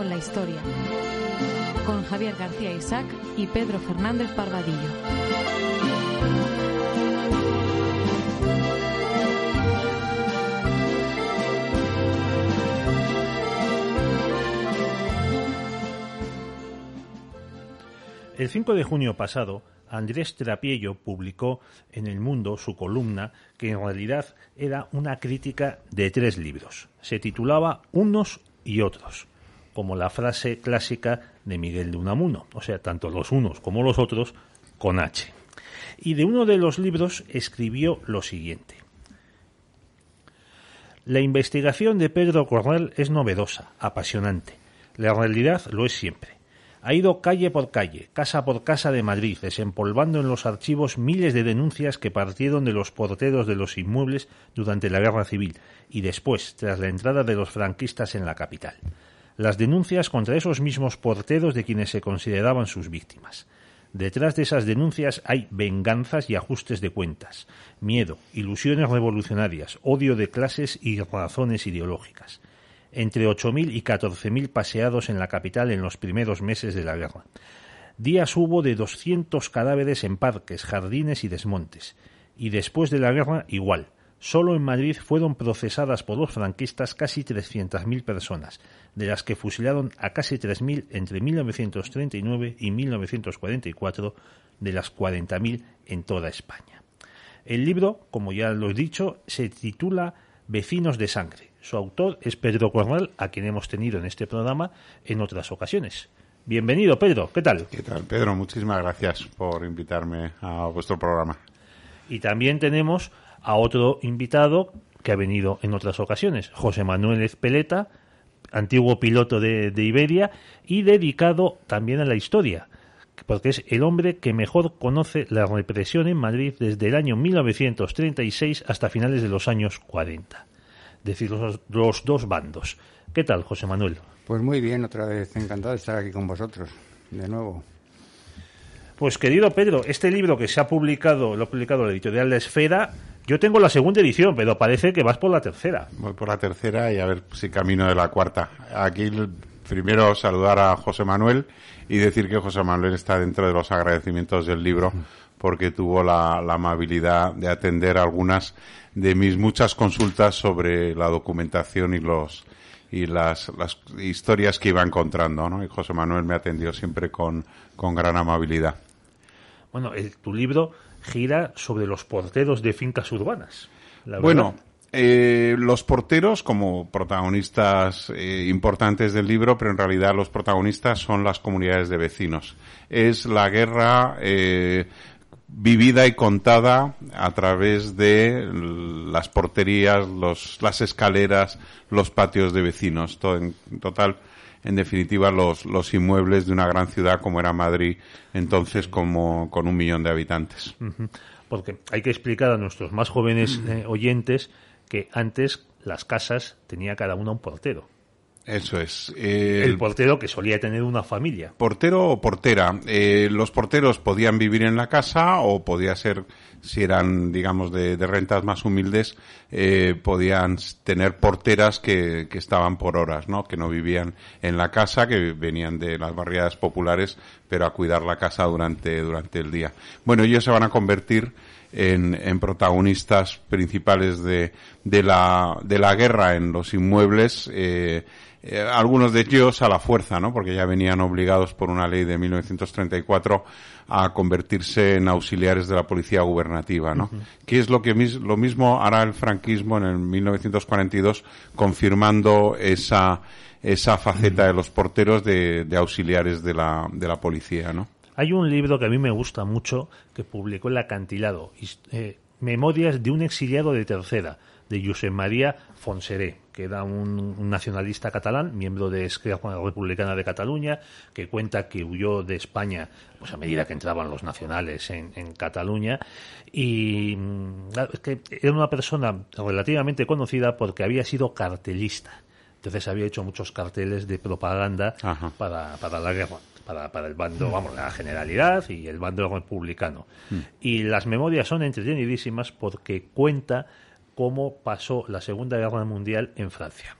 con la historia, con Javier García Isaac y Pedro Fernández Barbadillo. El 5 de junio pasado, Andrés Trapiello publicó en El Mundo su columna que en realidad era una crítica de tres libros. Se titulaba Unos y otros, como la frase clásica de Miguel de Unamuno, o sea, tanto los unos como los otros con H. Y de uno de los libros escribió lo siguiente. La investigación de Pedro Cornell es novedosa, apasionante. La realidad lo es siempre. Ha ido calle por calle, casa por casa de Madrid, desempolvando en los archivos miles de denuncias que partieron de los porteros de los inmuebles durante la Guerra Civil y después, tras la entrada de los franquistas en la capital. Las denuncias contra esos mismos porteros de quienes se consideraban sus víctimas. Detrás de esas denuncias hay venganzas y ajustes de cuentas, miedo, ilusiones revolucionarias, odio de clases y razones ideológicas entre 8.000 y 14.000 paseados en la capital en los primeros meses de la guerra. Días hubo de 200 cadáveres en parques, jardines y desmontes. Y después de la guerra, igual. Solo en Madrid fueron procesadas por los franquistas casi 300.000 personas, de las que fusilaron a casi 3.000 entre 1939 y 1944, de las 40.000 en toda España. El libro, como ya lo he dicho, se titula Vecinos de Sangre su autor es Pedro Cornell, a quien hemos tenido en este programa en otras ocasiones. Bienvenido, Pedro. ¿Qué tal? ¿Qué tal, Pedro? Muchísimas gracias por invitarme a vuestro programa. Y también tenemos a otro invitado que ha venido en otras ocasiones, José Manuel Espeleta, antiguo piloto de, de Iberia y dedicado también a la historia, porque es el hombre que mejor conoce la represión en Madrid desde el año 1936 hasta finales de los años 40 decir, los, los dos bandos. ¿Qué tal, José Manuel? Pues muy bien, otra vez encantado de estar aquí con vosotros, de nuevo. Pues querido Pedro, este libro que se ha publicado, lo ha publicado la editorial La Esfera, yo tengo la segunda edición, pero parece que vas por la tercera. Voy por la tercera y a ver si camino de la cuarta. Aquí primero saludar a José Manuel y decir que José Manuel está dentro de los agradecimientos del libro porque tuvo la, la amabilidad de atender algunas de mis muchas consultas sobre la documentación y los y las, las historias que iba encontrando, ¿no? Y José Manuel me atendió siempre con, con gran amabilidad. Bueno, el, tu libro gira sobre los porteros de fincas urbanas. bueno, eh, los porteros como protagonistas eh, importantes del libro, pero en realidad los protagonistas son las comunidades de vecinos. Es la guerra eh, vivida y contada a través de las porterías, los, las escaleras, los patios de vecinos. Todo en total, en definitiva, los, los inmuebles de una gran ciudad como era Madrid, entonces como con un millón de habitantes. Porque hay que explicar a nuestros más jóvenes eh, oyentes que antes las casas tenía cada una un portero. Eso es. el portero que solía tener una familia. Portero o portera. Eh, los porteros podían vivir en la casa o podía ser, si eran, digamos, de, rentas más humildes, eh, podían tener porteras que, que, estaban por horas, ¿no? Que no vivían en la casa, que venían de las barriadas populares, pero a cuidar la casa durante, durante el día. Bueno, ellos se van a convertir en, en, protagonistas principales de, de, la, de la guerra en los inmuebles, eh, eh, algunos de ellos a la fuerza, ¿no? Porque ya venían obligados por una ley de 1934 a convertirse en auxiliares de la policía gubernativa, ¿no? Que es lo que lo mismo hará el franquismo en el 1942, confirmando esa esa faceta de los porteros de, de auxiliares de la, de la policía, ¿no? Hay un libro que a mí me gusta mucho que publicó el Acantilado, eh, Memorias de un exiliado de tercera, de Josep María Fonseré, que era un, nacionalista catalán, miembro de Esquerra Republicana de Cataluña, que cuenta que huyó de España pues a medida que entraban los nacionales en, Cataluña y mm, que era una persona relativamente conocida porque había sido cartelista. Entonces había hecho muchos carteles de propaganda para, para la guerra. Para, para, el bando, mm. vamos, la generalidad y el bando republicano. Mm. Y las memorias son entretenidísimas porque cuenta cómo pasó la Segunda Guerra Mundial en Francia.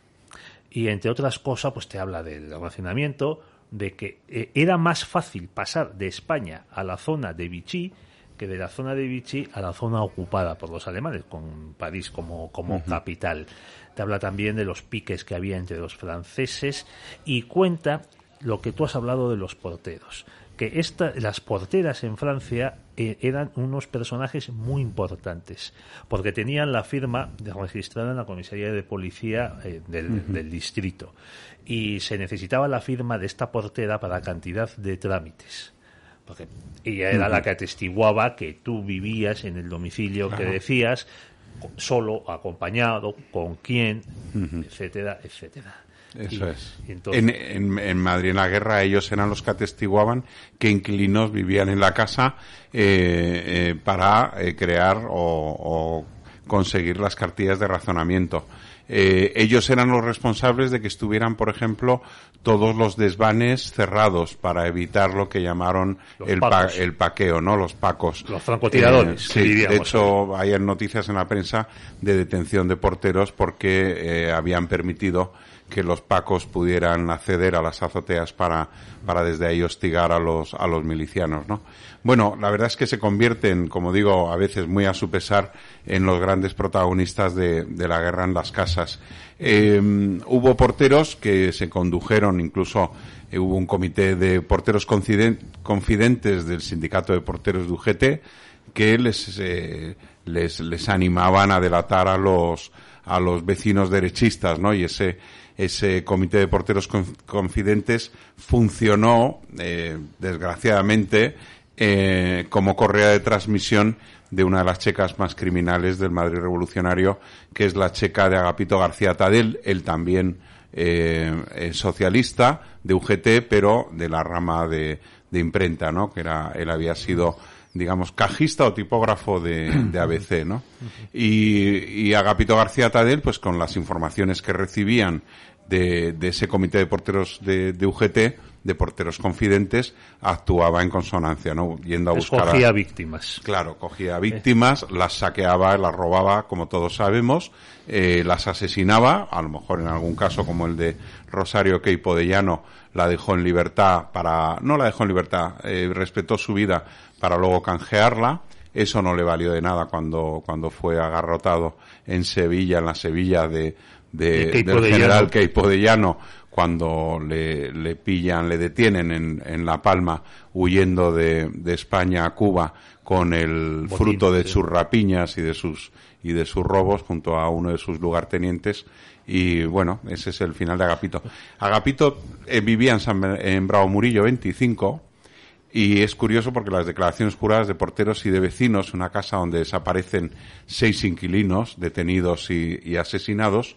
y entre otras cosas, pues te habla del almacenamiento, de que eh, era más fácil pasar de España a la zona de Vichy que de la zona de Vichy a la zona ocupada por los alemanes, con París como, como capital. Te habla también de los piques que había entre los franceses y cuenta lo que tú has hablado de los porteros que esta, las porteras en Francia eh, eran unos personajes muy importantes, porque tenían la firma registrada en la comisaría de policía eh, del, distrito, y se necesitaba la firma de esta portera para cantidad de trámites. Porque ella era la que atestiguaba que tú vivías en el domicilio que decías, solo, acompañado, con quién, etcétera, etcétera. Eso es. en, en, Madrid, en la guerra, ellos eran los que atestiguaban que inquilinos vivían en la casa eh, eh, para eh, crear o, conseguir las cartillas de razonamiento. ellos eran los responsables de que estuvieran, por ejemplo, todos los desvanes cerrados para evitar lo que llamaron el, el, paqueo, ¿no? Los pacos. Los francotiradores. sí, de hecho, hay noticias en la prensa de detención de porteros porque habían permitido que los pacos pudieran acceder a las azoteas para, para desde ahí hostigar a los, a los milicianos, ¿no? Bueno, la verdad es que se convierten, como digo, a veces muy a su pesar, en los grandes protagonistas de, de la guerra en las casas. Eh, hubo porteros que se condujeron, incluso eh, hubo un comité de porteros confidentes del sindicato de porteros de UGT que les, eh, les, les animaban a delatar a los, a los vecinos derechistas, ¿no? Y ese, ese comité de porteros confidentes funcionó, eh, desgraciadamente, eh, como correa de transmisión de una de las checas más criminales del Madrid revolucionario, que es la checa de Agapito García Tadel, él también eh, socialista de UGT, pero de la rama de, de imprenta, ¿no? Que era, él había sido digamos, cajista o tipógrafo de, de ABC, ¿no? Y, y Agapito García Tadel, pues con las informaciones que recibían de, de ese comité de porteros de, de, UGT, de porteros confidentes, actuaba en consonancia, ¿no? Yendo a buscar. Cogía víctimas. Claro, cogía víctimas, las saqueaba, las robaba, como todos sabemos, eh, las asesinaba, a lo mejor en algún caso como el de Rosario Queipo de Llano, la dejó en libertad para, no la dejó en libertad, eh, respetó su vida para luego canjearla. Eso no le valió de nada cuando, cuando fue agarrotado en Sevilla, en la Sevilla de, de, del general Queipo de Llano, cuando le, le, pillan, le detienen en, en La Palma, huyendo de, de, España a Cuba con el fruto de sus rapiñas y de sus, y de sus robos junto a uno de sus lugartenientes. Y bueno, ese es el final de Agapito. Agapito eh, vivía en, San, en Bravo Murillo 25, y es curioso porque las declaraciones juradas de porteros y de vecinos, una casa donde desaparecen seis inquilinos detenidos y, asesinados,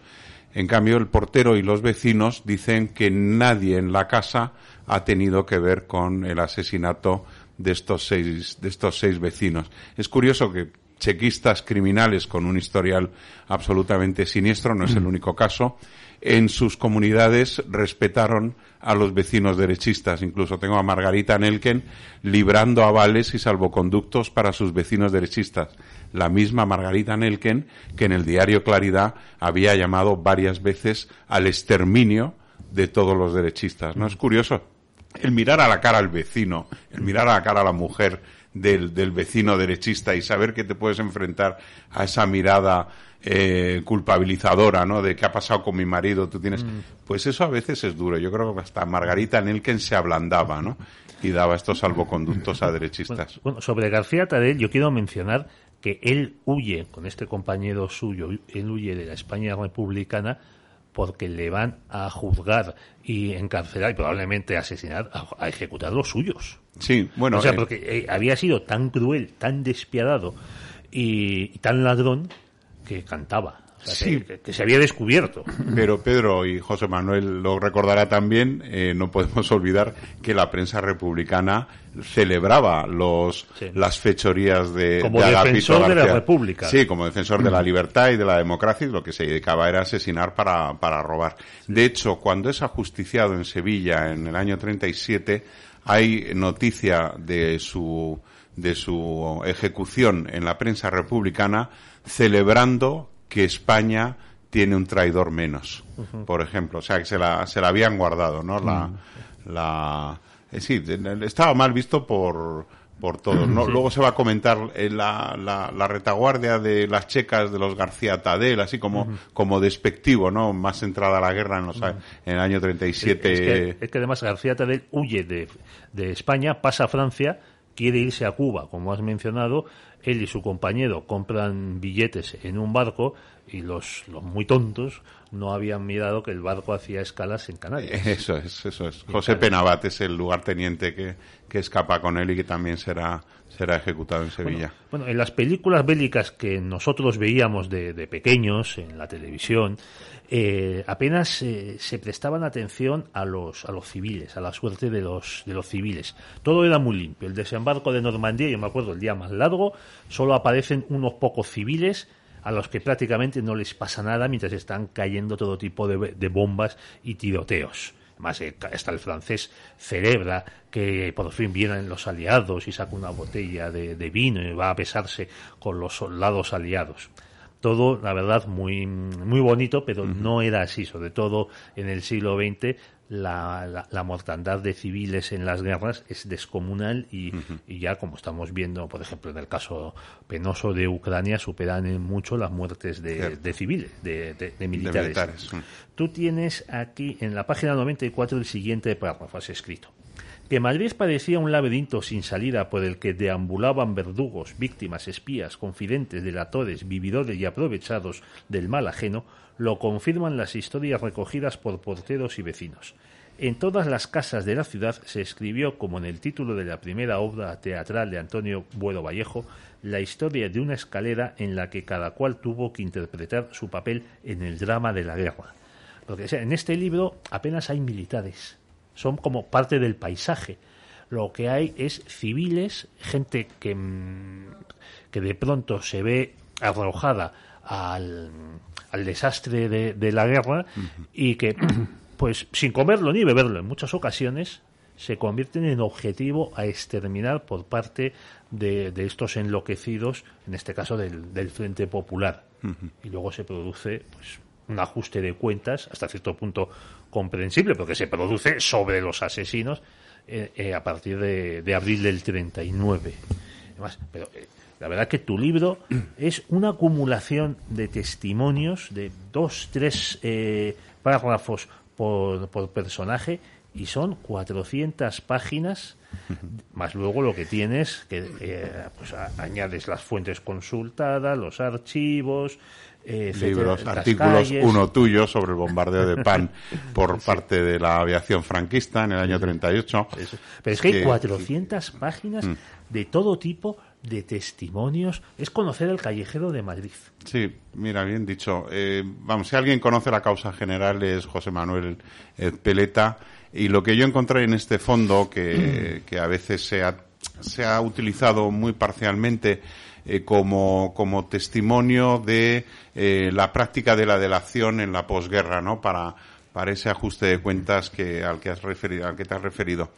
en cambio el portero y los vecinos dicen que nadie en la casa ha tenido que ver con el asesinato de estos seis, de estos seis vecinos. Es curioso que chequistas criminales con un historial absolutamente siniestro, no es el único caso, en sus comunidades respetaron a los vecinos derechistas. Incluso tengo a Margarita Nelken librando avales y salvoconductos para sus vecinos derechistas. La misma Margarita Nelken que en el diario Claridad había llamado varias veces al exterminio de todos los derechistas. ¿No es curioso? El mirar a la cara al vecino, el mirar a la cara a la mujer del, del vecino derechista y saber que te puedes enfrentar a esa mirada eh, culpabilizadora, ¿no? De qué ha pasado con mi marido, tú tienes... Mm. Pues eso a veces es duro. Yo creo que hasta Margarita Nelken se ablandaba, ¿no? Y daba estos salvoconductos a derechistas. Bueno, sobre García Tadel yo quiero mencionar que él huye, con este compañero suyo, él huye de la España republicana porque le van a juzgar y encarcelar y probablemente asesinar, a, ejecutar los suyos. Sí, bueno. O sea, eh, porque eh, había sido tan cruel, tan despiadado y tan ladrón que cantaba. sí. Que, se había descubierto. Pero Pedro y José Manuel lo recordará también, eh, no podemos olvidar que la prensa republicana celebraba los las fechorías de como defensor de la república sí como defensor de la libertad y de la democracia lo que se dedicaba era asesinar para, para robar de hecho cuando es ajusticiado en Sevilla en el año 37 hay noticia de su de su ejecución en la prensa republicana celebrando que España tiene un traidor menos, por ejemplo. O sea, que se la, se la habían guardado, ¿no? La, la, eh, sí, estaba mal visto por, por todos. ¿no? Luego se va a comentar eh, la, la, retaguardia de las checas de los García Tadel, así como, como despectivo, ¿no? Más entrada a la guerra en, los, en el año 37. Es que, es que además García Tadel huye de, de España, pasa a Francia, quiere irse a Cuba, como has mencionado, él y su compañero compran billetes en un barco y los, muy tontos no habían mirado que el barco hacía escalas en Canarias. Eso es, eso es. José Penabat es el lugarteniente que, que escapa con él y que también será, será ejecutado en Sevilla. Bueno, en las películas bélicas que nosotros veíamos de, de pequeños en la televisión, eh, apenas eh, se prestaban atención a los, a los civiles, a la suerte de los, de los civiles. Todo era muy limpio. El desembarco de Normandía, yo me acuerdo, el día más largo, solo aparecen unos pocos civiles a los que prácticamente no les pasa nada mientras están cayendo todo tipo de, bombas y tiroteos. Más está el francés celebra que por fin vienen los aliados y saca una botella de, de vino y va a besarse con los soldados aliados todo, la verdad, muy, muy bonito, pero no era así. Sobre todo en el siglo XX, la, la, mortandad de civiles en las guerras es descomunal y, ya, como estamos viendo, por ejemplo, en el caso penoso de Ucrania, superan en mucho las muertes de, civiles, de, de militares. Tú tienes aquí en la página 94 el siguiente párrafo, has escrito que Madrid parecía un laberinto sin salida por el que deambulaban verdugos, víctimas, espías, confidentes, delatores, vividores y aprovechados del mal ajeno, lo confirman las historias recogidas por porteros y vecinos. En todas las casas de la ciudad se escribió, como en el título de la primera obra teatral de Antonio Buero Vallejo, la historia de una escalera en la que cada cual tuvo que interpretar su papel en el drama de la guerra. Porque en este libro apenas hay militares, son como parte del paisaje. Lo que hay es civiles, gente que, mm, que de pronto se ve arrojada al, al desastre de, la guerra y que, pues sin comerlo ni beberlo en muchas ocasiones, se convierten en objetivo a exterminar por parte de, de estos enloquecidos, en este caso del, del Frente Popular. Y luego se produce pues, un ajuste de cuentas, hasta cierto punto comprensible, porque se produce sobre los asesinos eh, eh, a partir de, abril del 39. Además, pero eh, la verdad que tu libro es una acumulación de testimonios de dos, tres párrafos por, por personaje y son 400 páginas más luego lo que tienes que pues añades las fuentes consultadas los archivos eh, libros, artículos, uno tuyo sobre el bombardeo de Pan por parte de la aviación franquista en el año 38. Pero es que, hay 400 páginas mm. de todo tipo de testimonios. Es conocer el callejero de Madrid. Sí, mira, bien dicho. Eh, vamos, si alguien conoce la causa general es José Manuel Peleta. Y lo que yo encontré en este fondo, que, que a veces se ha, se ha utilizado muy parcialmente, eh, como, como testimonio de eh, la práctica de la delación en la posguerra, ¿no? Para, para ese ajuste de cuentas que, al que has referido, al que te has referido.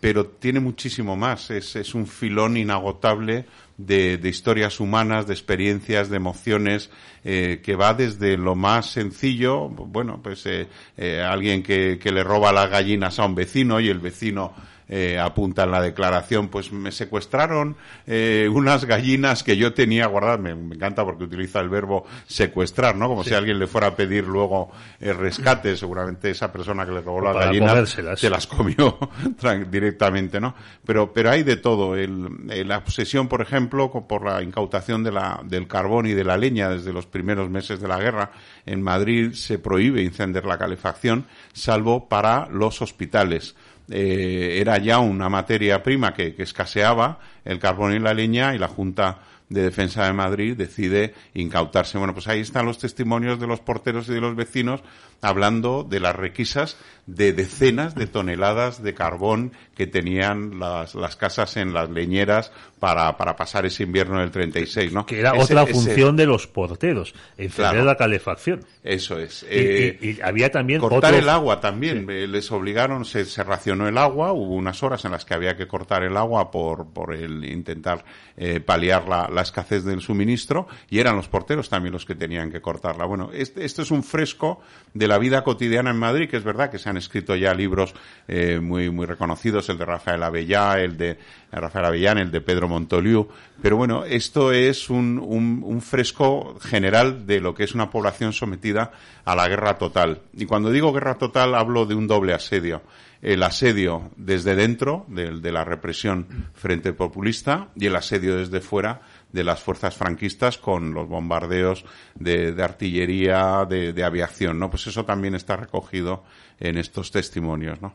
Pero tiene muchísimo más. Es, es un filón inagotable de, de, historias humanas, de experiencias, de emociones, eh, que va desde lo más sencillo, bueno, pues eh, eh, alguien que, que le roba las gallinas a un vecino y el vecino eh, apunta en la declaración, pues me secuestraron eh, unas gallinas que yo tenía guardadas. Me, encanta porque utiliza el verbo secuestrar, ¿no? Como si alguien le fuera a pedir luego el rescate. Seguramente esa persona que le robó las gallinas se las comió directamente, ¿no? Pero, pero hay de todo. El, la obsesión, por ejemplo, por la incautación de la, del carbón y de la leña desde los primeros meses de la guerra. En Madrid se prohíbe encender la calefacción, salvo para los hospitales eh, era ya una materia prima que, que escaseaba, el carbón y la leña, y la Junta de Defensa de Madrid decide incautarse. Bueno, pues ahí están los testimonios de los porteros y de los vecinos hablando de las requisas de decenas de toneladas de carbón que tenían las, las casas en las leñeras para, para pasar ese invierno del 36, ¿no? Que era otra función de los porteros, encender la calefacción. Eso es. Y, eh, había también cortar el agua también. Eh, les obligaron, se, se, racionó el agua. Hubo unas horas en las que había que cortar el agua por, por el intentar eh, paliar la, la escasez del suministro y eran los porteros también los que tenían que cortarla. Bueno, este, esto es un fresco de la vida cotidiana en Madrid, que es verdad que se han escrito ya libros eh, muy, muy reconocidos, el de Rafael Avellá, el de Rafael Avellán, el de Pedro Montoliu, pero bueno, esto es un, un, un fresco general de lo que es una población sometida a la guerra total. Y cuando digo guerra total hablo de un doble asedio el asedio desde dentro de, la represión frente populista y el asedio desde fuera de las fuerzas franquistas con los bombardeos de, artillería, de, aviación, ¿no? Pues eso también está recogido en estos testimonios, ¿no?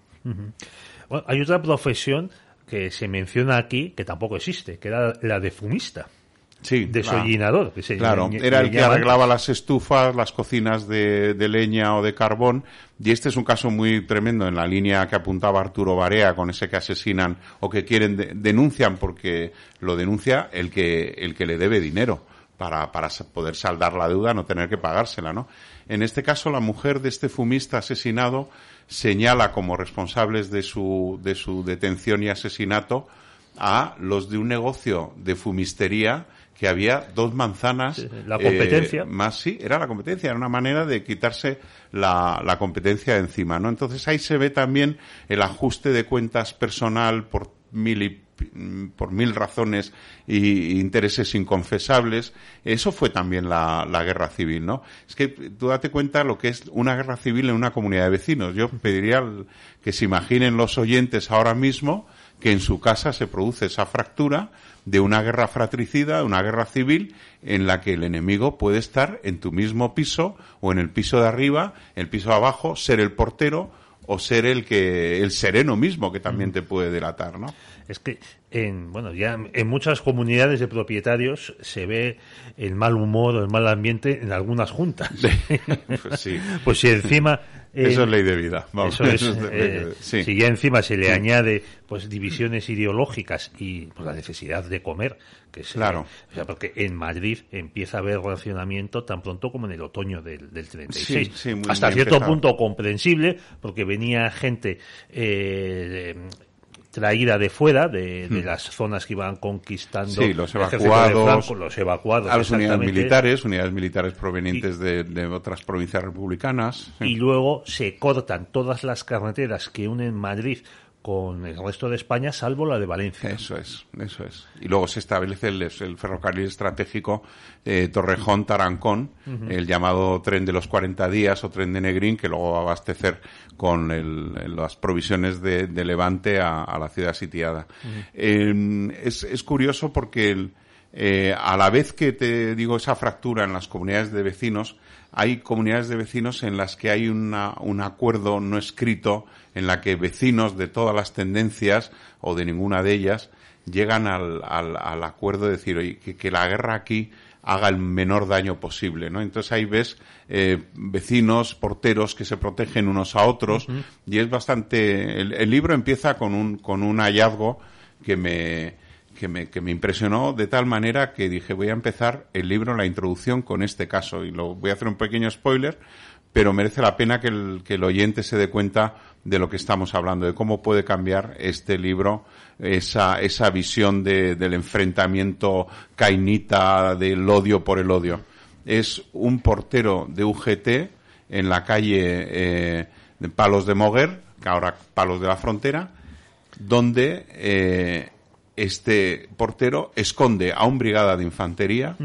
hay otra profesión que se menciona aquí que tampoco existe, que era la de fumista. Sí, desollinador. Claro, era el que arreglaba las estufas, las cocinas de, leña o de carbón. Y este es un caso muy tremendo en la línea que apuntaba Arturo Barea con ese que asesinan o que quieren, denuncian porque lo denuncia el que, el que le debe dinero para, para poder saldar la deuda, no tener que pagársela, ¿no? En este caso, la mujer de este fumista asesinado señala como responsables de su, de su detención y asesinato a los de un negocio de fumistería que había dos manzanas. la competencia. Eh, más, sí, era la competencia, era una manera de quitarse la, la competencia de encima, ¿no? Entonces ahí se ve también el ajuste de cuentas personal por mil por mil razones e intereses inconfesables. Eso fue también la, la, guerra civil, ¿no? Es que tú date cuenta lo que es una guerra civil en una comunidad de vecinos. Yo pediría que se imaginen los oyentes ahora mismo que en su casa se produce esa fractura de una guerra fratricida, una guerra civil, en la que el enemigo puede estar en tu mismo piso o en el piso de arriba, el piso de abajo, ser el portero o ser el que el sereno mismo que también te puede delatar, ¿no? Es que en bueno ya en muchas comunidades de propietarios se ve el mal humor o el mal ambiente en algunas juntas. pues sí. Pues si encima eso es ley de vida. Vamos, eso eh, Si ya encima se le añade pues divisiones ideológicas y pues, la necesidad de comer, que es, claro. o sea, porque en Madrid empieza a haber racionamiento tan pronto como en el otoño del, del 36. Hasta cierto punto comprensible, porque venía gente eh, traída de fuera, de, de, hmm. las zonas que iban conquistando. Sí, los evacuados. los evacuados. A las unidades militares, unidades militares provenientes de, de, otras provincias republicanas. Y luego se cortan todas las carreteras que unen Madrid con el resto de España, salvo la de Valencia. Eso es, eso es. Y luego se establece el, el ferrocarril estratégico eh, Torrejón-Tarancón, el llamado tren de los 40 días o tren de Negrín, que luego va a abastecer con el, las provisiones de, de Levante a, a, la ciudad sitiada. eh, es, es, curioso porque el, eh, a la vez que te digo esa fractura en las comunidades de vecinos, hay comunidades de vecinos en las que hay una, un acuerdo no escrito en la que vecinos de todas las tendencias o de ninguna de ellas llegan al, al, al acuerdo de decir oye, que, que, la guerra aquí haga el menor daño posible, ¿no? Entonces ahí ves eh, vecinos, porteros que se protegen unos a otros uh -huh. y es bastante. El, el, libro empieza con un con un hallazgo que me que me, que me impresionó de tal manera que dije voy a empezar el libro, la introducción con este caso y lo voy a hacer un pequeño spoiler, pero merece la pena que el, que el oyente se dé cuenta de lo que estamos hablando, de cómo puede cambiar este libro esa, esa visión de, del enfrentamiento cainita, del odio por el odio. Es un portero de UGT en la calle eh, de Palos de Moguer, que ahora Palos de la Frontera, donde eh, este portero esconde a un brigada de infantería.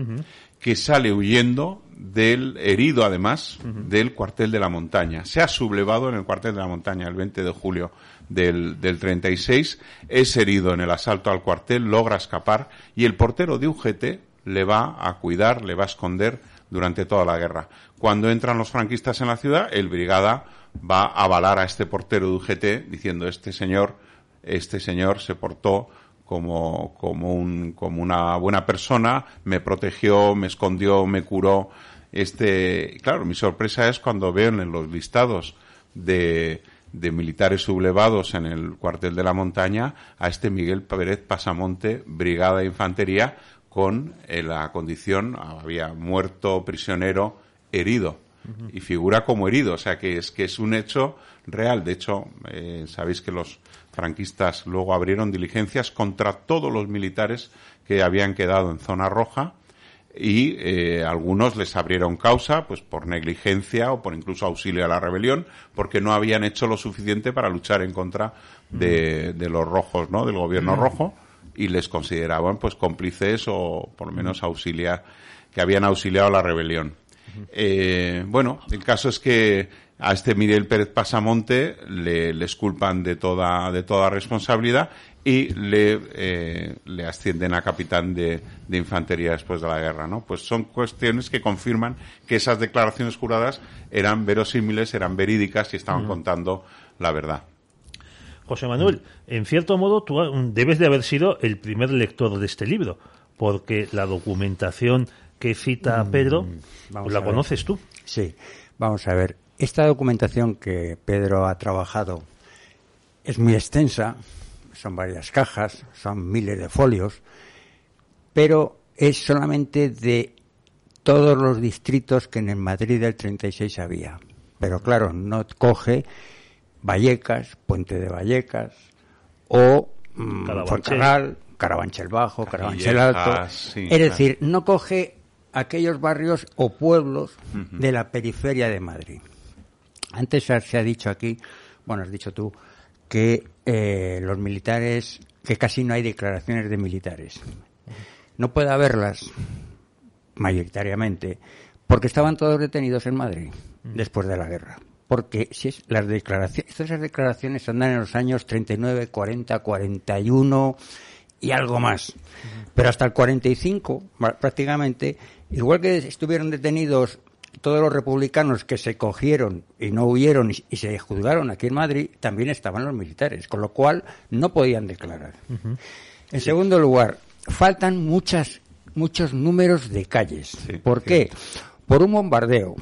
Que sale huyendo del herido, además, uh -huh. del cuartel de la montaña. Se ha sublevado en el cuartel de la montaña el 20 de julio del, del 36, es herido en el asalto al cuartel, logra escapar y el portero de UGT le va a cuidar, le va a esconder durante toda la guerra. Cuando entran los franquistas en la ciudad, el brigada va a avalar a este portero de UGT diciendo este señor, este señor se portó como, como, un, como una buena persona, me protegió, me escondió, me curó. Este, claro, mi sorpresa es cuando veo en los listados de, de militares sublevados en el cuartel de la montaña a este Miguel Pérez Pasamonte, Brigada de Infantería, con eh, la condición, había muerto, prisionero, herido. Uh -huh. Y figura como herido, o sea que es que es un hecho real. De hecho, eh, sabéis que los franquistas luego abrieron diligencias contra todos los militares que habían quedado en zona roja y eh, algunos les abrieron causa pues por negligencia o por incluso auxilio a la rebelión porque no habían hecho lo suficiente para luchar en contra de, de los rojos no del gobierno rojo y les consideraban pues cómplices o por lo menos auxiliar que habían auxiliado a la rebelión. Eh, bueno el caso es que a este Miguel Pérez Pasamonte le, les culpan de toda de toda responsabilidad y le, eh, le ascienden a capitán de, de, infantería después de la guerra, ¿no? Pues son cuestiones que confirman que esas declaraciones juradas eran verosímiles, eran verídicas y estaban contando la verdad. José Manuel, en cierto modo tú debes de haber sido el primer lector de este libro, porque la documentación que cita Pedro, pues la conoces tú. Sí, vamos a ver. Esta documentación que Pedro ha trabajado es muy extensa, son varias cajas, son miles de folios, pero es solamente de todos los distritos que en el Madrid del 36 había. Pero claro, no coge Vallecas, Puente de Vallecas o mmm, Carabanchel Bajo, Carabanchel Alto. Sí, es decir, no coge aquellos barrios o pueblos uh -huh. de la periferia de Madrid. Antes se ha dicho aquí, bueno, has dicho tú, que eh, los militares, que casi no hay declaraciones de militares. No puede haberlas, mayoritariamente, porque estaban todos detenidos en Madrid después de la guerra. Porque si es, las declaraciones, esas declaraciones andan en los años 39, 40, 41 y algo más. Pero hasta el 45, prácticamente, igual que estuvieron detenidos todos los republicanos que se cogieron y no huyeron y, y, se juzgaron aquí en Madrid, también estaban los militares, con lo cual no podían declarar. Uh -huh. En sí. segundo lugar, faltan muchas, muchos números de calles. Sí, ¿Por qué? Por un bombardeo.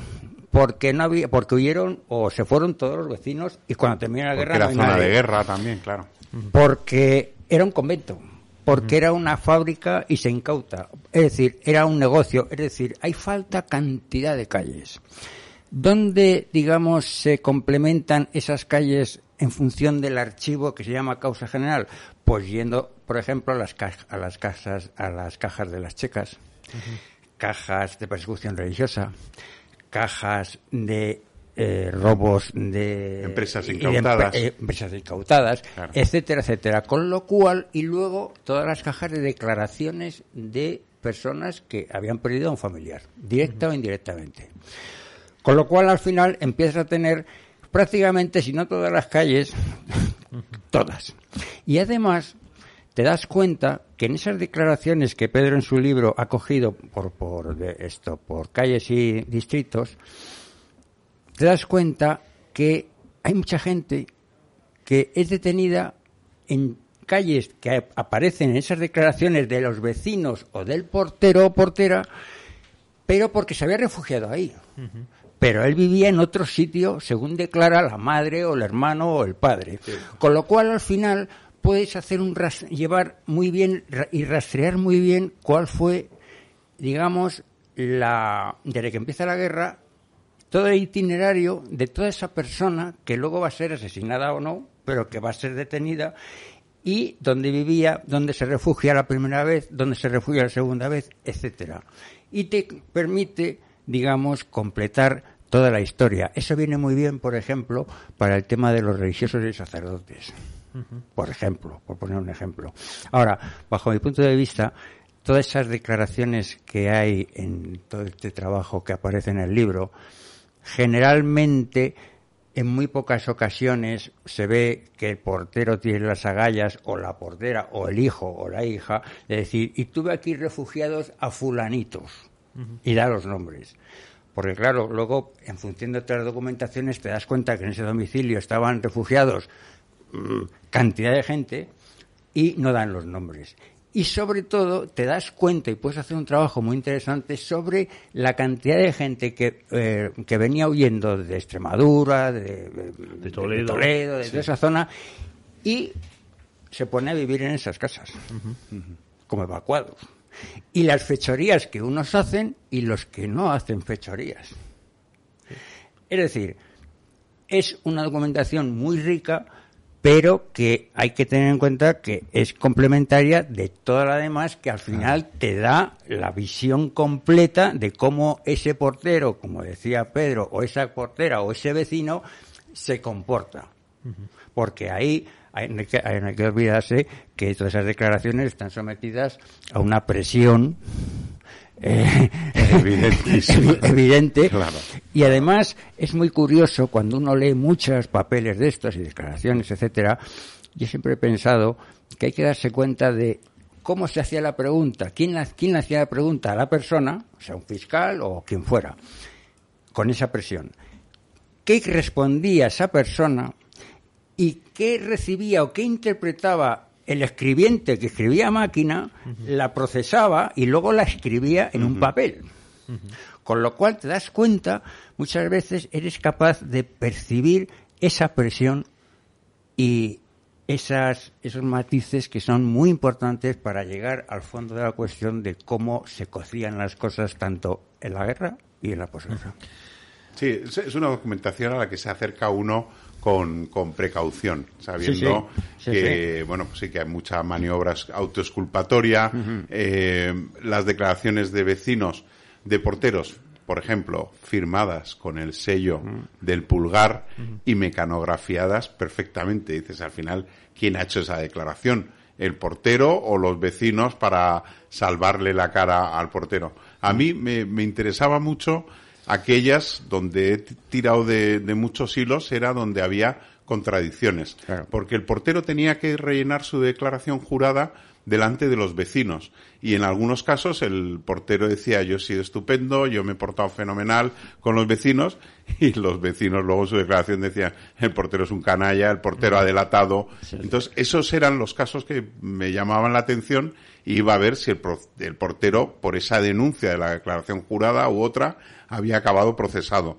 Porque no había, porque huyeron o se fueron todos los vecinos y cuando terminó la porque guerra era no zona nadie. de guerra también, claro. Porque era un convento porque era una fábrica y se incauta. Es decir, era un negocio. Es decir, hay falta cantidad de calles. ¿Dónde, digamos, se complementan esas calles en función del archivo que se llama causa general? Pues yendo, por ejemplo, a las, a las casas, a las cajas de las checas, uh -huh. cajas de persecución religiosa, cajas de eh, robos de empresas incautadas, de, eh, empresas incautadas claro. etcétera, etcétera. Con lo cual, y luego todas las cajas de declaraciones de personas que habían perdido a un familiar, directa uh -huh. o indirectamente. Con lo cual, al final, empiezas a tener prácticamente, si no todas las calles, uh -huh. todas. Y además, te das cuenta que en esas declaraciones que Pedro en su libro ha cogido por, por esto, por calles y distritos, te das cuenta que hay mucha gente que es detenida en calles que aparecen en esas declaraciones de los vecinos o del portero o portera, pero porque se había refugiado ahí. Uh -huh. Pero él vivía en otro sitio, según declara la madre o el hermano o el padre. Sí. Con lo cual, al final, puedes hacer un llevar muy bien y rastrear muy bien cuál fue, digamos, la desde que empieza la guerra todo el itinerario de toda esa persona que luego va a ser asesinada o no, pero que va a ser detenida y dónde vivía, dónde se refugia la primera vez, dónde se refugia la segunda vez, etcétera. Y te permite, digamos, completar toda la historia. Eso viene muy bien, por ejemplo, para el tema de los religiosos y sacerdotes. Uh -huh. Por ejemplo, por poner un ejemplo. Ahora, bajo mi punto de vista, todas esas declaraciones que hay en todo este trabajo que aparece en el libro, generalmente en muy pocas ocasiones se ve que el portero tiene las agallas o la portera o el hijo o la hija de decir, y tuve aquí refugiados a fulanitos uh -huh. y da los nombres. Porque claro, luego en función de otras documentaciones te das cuenta que en ese domicilio estaban refugiados mmm, cantidad de gente y no dan los nombres y sobre todo te das cuenta y puedes hacer un trabajo muy interesante sobre la cantidad de gente que, eh, que venía huyendo de Extremadura, de, de, de Toledo, de, Toledo, de sí. esa zona y se pone a vivir en esas casas uh -huh. como evacuados. Y las fechorías que unos hacen y los que no hacen fechorías. Es decir, es una documentación muy rica pero que hay que tener en cuenta que es complementaria de toda la demás, que al final te da la visión completa de cómo ese portero, como decía Pedro, o esa portera o ese vecino se comporta. Porque ahí hay, no hay que, hay que olvidarse que todas esas declaraciones están sometidas a una presión eh, evidente. Y además es muy curioso cuando uno lee muchos papeles de estos y declaraciones, etcétera. Yo siempre he pensado que hay que darse cuenta de cómo se hacía la pregunta, quién, la, quién le hacía la pregunta a la persona, o sea, un fiscal o quien fuera, con esa presión. ¿Qué respondía esa persona y qué recibía o qué interpretaba el escribiente que escribía a máquina la procesaba y luego la escribía en un papel. Con lo cual te das cuenta, muchas veces eres capaz de percibir esa presión y esas, esos matices que son muy importantes para llegar al fondo de la cuestión de cómo se cocían las cosas tanto en la guerra y en la posguerra. Sí, es una documentación a la que se acerca uno con, con precaución, sabiendo que, bueno, pues sí que hay muchas maniobras autoesculpatoria, eh, las declaraciones de vecinos, de porteros, por ejemplo, firmadas con el sello del pulgar y mecanografiadas perfectamente. Dices, al final, ¿quién ha hecho esa declaración? ¿El portero o los vecinos para salvarle la cara al portero? A mí me, me interesaba mucho aquellas donde he tirado de, muchos hilos era donde había contradicciones. Porque el portero tenía que rellenar su declaración jurada delante de los vecinos. Y en algunos casos el portero decía, yo he sido estupendo, yo me he portado fenomenal con los vecinos, y los vecinos luego en su declaración decían, el portero es un canalla, el portero ha delatado. Entonces, esos eran los casos que me llamaban la atención y iba a ver si el, el portero, por esa denuncia de la declaración jurada u otra, había acabado procesado.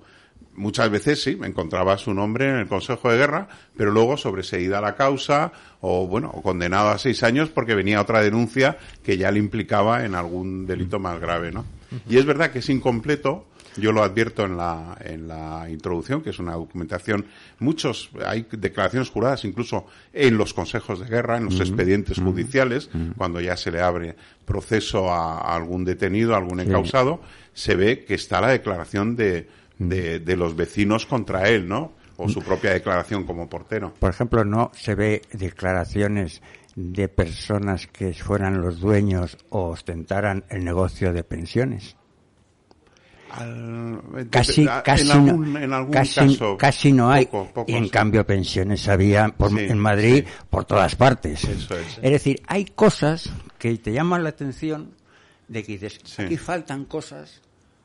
Muchas veces sí, encontraba su nombre en el Consejo de Guerra, pero luego sobreseída la causa o, bueno, condenado a seis años porque venía otra denuncia que ya le implicaba en algún delito más grave, ¿no? Y es verdad que es incompleto, yo lo advierto en la, en la introducción, que es una documentación. Muchos, hay declaraciones juradas incluso en los consejos de guerra, en los expedientes judiciales, cuando ya se le abre proceso a, algún detenido, a algún encausado, se ve que está la declaración de, de, los vecinos contra él, ¿no? O su propia declaración como portero. Por ejemplo, no se ve declaraciones de personas que fueran los dueños o ostentaran el negocio de pensiones. Casi, casi, no, casi, no hay. y en cambio pensiones había en Madrid por todas partes. es. es. decir, hay cosas que te llaman la atención de que dices, aquí faltan cosas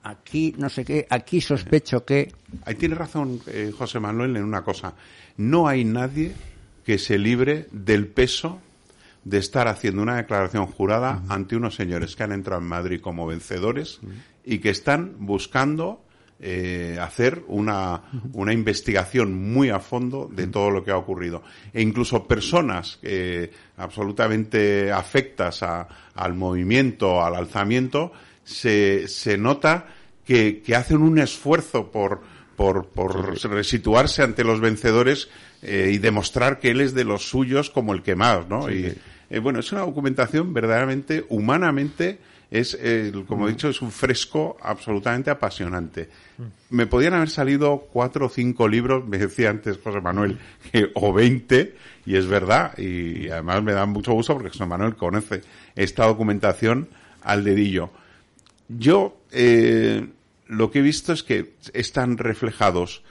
aquí no sé qué, aquí sospecho que... Ahí tiene razón eh, José Manuel en una cosa. No hay nadie que se libre del peso de estar haciendo una declaración jurada ante unos señores que han entrado en Madrid como vencedores y que están buscando eh, hacer una, una, investigación muy a fondo de todo lo que ha ocurrido. E incluso personas eh, absolutamente afectas a, al movimiento, al alzamiento, se, se nota que, que, hacen un esfuerzo por, por, por resituarse ante los vencedores eh, y demostrar que él es de los suyos como el que más, ¿no? y eh, bueno, es una documentación verdaderamente, humanamente, es, eh, como he dicho, es un fresco absolutamente apasionante. Me podían haber salido cuatro o cinco libros, me decía antes José Manuel, o veinte, y es verdad, y además me da mucho gusto porque José Manuel conoce esta documentación al dedillo. Yo eh, lo que he visto es que están reflejados